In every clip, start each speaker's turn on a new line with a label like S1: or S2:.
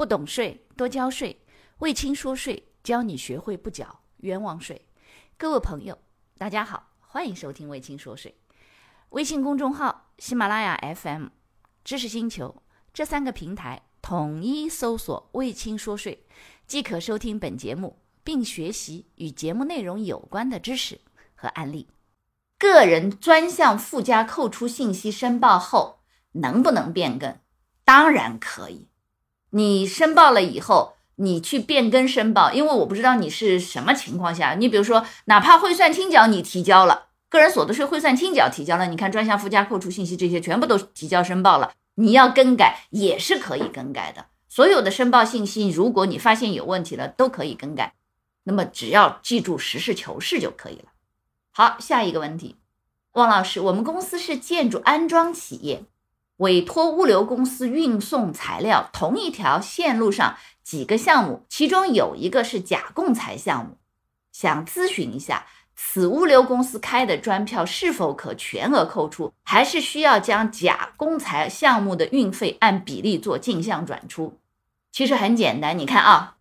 S1: 不懂税，多交税。魏青说税，教你学会不缴冤枉税。各位朋友，大家好，欢迎收听魏青说税。微信公众号、喜马拉雅 FM、知识星球这三个平台统一搜索“魏青说税”，即可收听本节目，并学习与节目内容有关的知识和案例。个人专项附加扣除信息申报后，能不能变更？当然可以。你申报了以后，你去变更申报，因为我不知道你是什么情况下。你比如说，哪怕汇算清缴你提交了，个人所得税汇算清缴提交了，你看专项附加扣除信息这些全部都提交申报了，你要更改也是可以更改的。所有的申报信息，如果你发现有问题了，都可以更改。那么只要记住实事求是就可以了。好，下一个问题，汪老师，我们公司是建筑安装企业。委托物流公司运送材料，同一条线路上几个项目，其中有一个是假供材项目，想咨询一下，此物流公司开的专票是否可全额扣除，还是需要将假供材项目的运费按比例做进项转出？其实很简单，你看啊，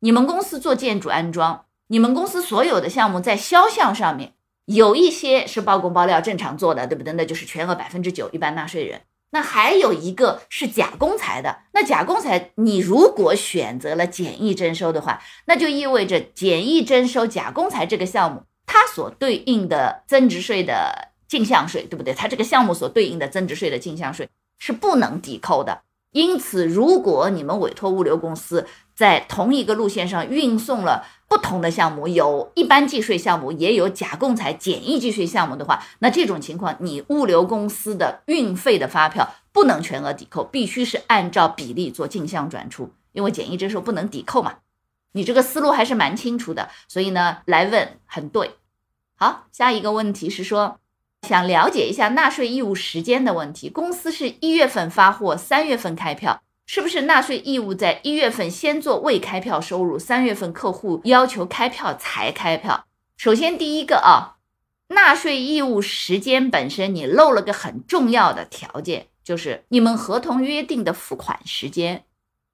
S1: 你们公司做建筑安装，你们公司所有的项目在销项上面有一些是包工包料正常做的，对不对？那就是全额百分之九，一般纳税人。那还有一个是假公材的，那假公材你如果选择了简易征收的话，那就意味着简易征收假公材这个项目，它所对应的增值税的进项税，对不对？它这个项目所对应的增值税的进项税是不能抵扣的。因此，如果你们委托物流公司在同一个路线上运送了不同的项目，有一般计税项目，也有假供材简易计税项目的话，那这种情况，你物流公司的运费的发票不能全额抵扣，必须是按照比例做进项转出，因为简易征收不能抵扣嘛。你这个思路还是蛮清楚的，所以呢，来问很对。好，下一个问题是说。想了解一下纳税义务时间的问题，公司是一月份发货，三月份开票，是不是纳税义务在一月份先做未开票收入，三月份客户要求开票才开票？首先第一个啊，纳税义务时间本身你漏了个很重要的条件，就是你们合同约定的付款时间，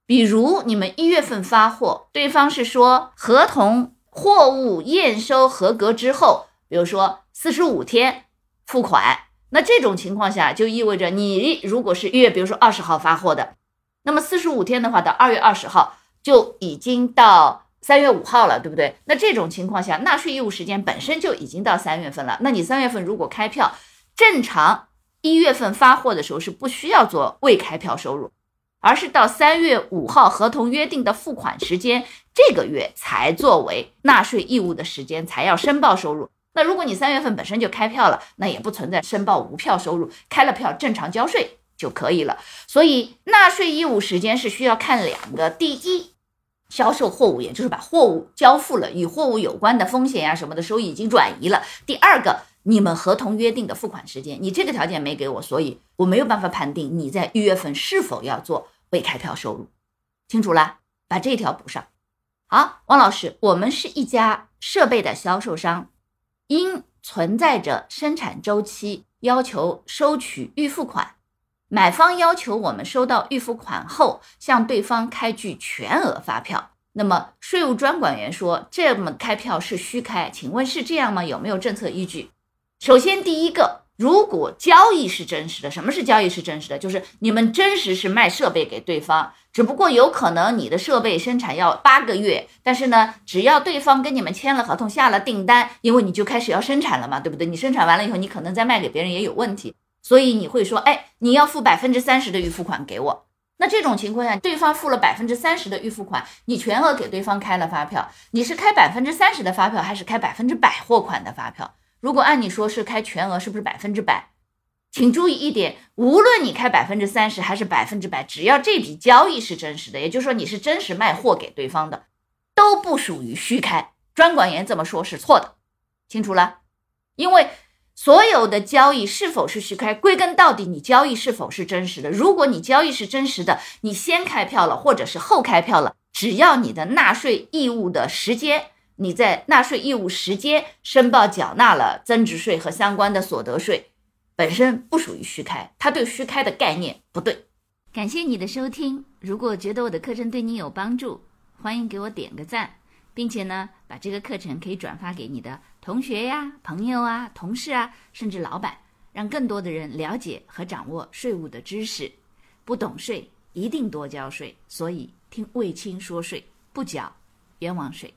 S1: 比如你们一月份发货，对方是说合同货物验收合格之后，比如说四十五天。付款，那这种情况下就意味着你如果是一月，比如说二十号发货的，那么四十五天的话，到二月二十号就已经到三月五号了，对不对？那这种情况下，纳税义务时间本身就已经到三月份了。那你三月份如果开票，正常一月份发货的时候是不需要做未开票收入，而是到三月五号合同约定的付款时间这个月才作为纳税义务的时间，才要申报收入。那如果你三月份本身就开票了，那也不存在申报无票收入，开了票正常交税就可以了。所以纳税义务时间是需要看两个：第一，销售货物，也就是把货物交付了，与货物有关的风险呀什么的收益已经转移了；第二个，你们合同约定的付款时间，你这个条件没给我，所以我没有办法判定你在一月份是否要做未开票收入。清楚了，把这条补上。好，王老师，我们是一家设备的销售商。因存在着生产周期，要求收取预付款，买方要求我们收到预付款后，向对方开具全额发票。那么税务专管员说，这么开票是虚开，请问是这样吗？有没有政策依据？首先，第一个。如果交易是真实的，什么是交易是真实的？就是你们真实是卖设备给对方，只不过有可能你的设备生产要八个月，但是呢，只要对方跟你们签了合同，下了订单，因为你就开始要生产了嘛，对不对？你生产完了以后，你可能再卖给别人也有问题，所以你会说，哎，你要付百分之三十的预付款给我。那这种情况下，对方付了百分之三十的预付款，你全额给对方开了发票，你是开百分之三十的发票，还是开百分之百货款的发票？如果按你说是开全额，是不是百分之百？请注意一点，无论你开百分之三十还是百分之百，只要这笔交易是真实的，也就是说你是真实卖货给对方的，都不属于虚开。专管员这么说是错的，清楚了？因为所有的交易是否是虚开，归根到底你交易是否是真实的。如果你交易是真实的，你先开票了，或者是后开票了，只要你的纳税义务的时间。你在纳税义务时间申报缴纳了增值税和相关的所得税，本身不属于虚开，它对虚开的概念不对。感谢你的收听。如果觉得我的课程对你有帮助，欢迎给我点个赞，并且呢，把这个课程可以转发给你的同学呀、朋友啊、同事啊，甚至老板，让更多的人了解和掌握税务的知识。不懂税，一定多交税。所以听卫青说税，不缴冤枉税。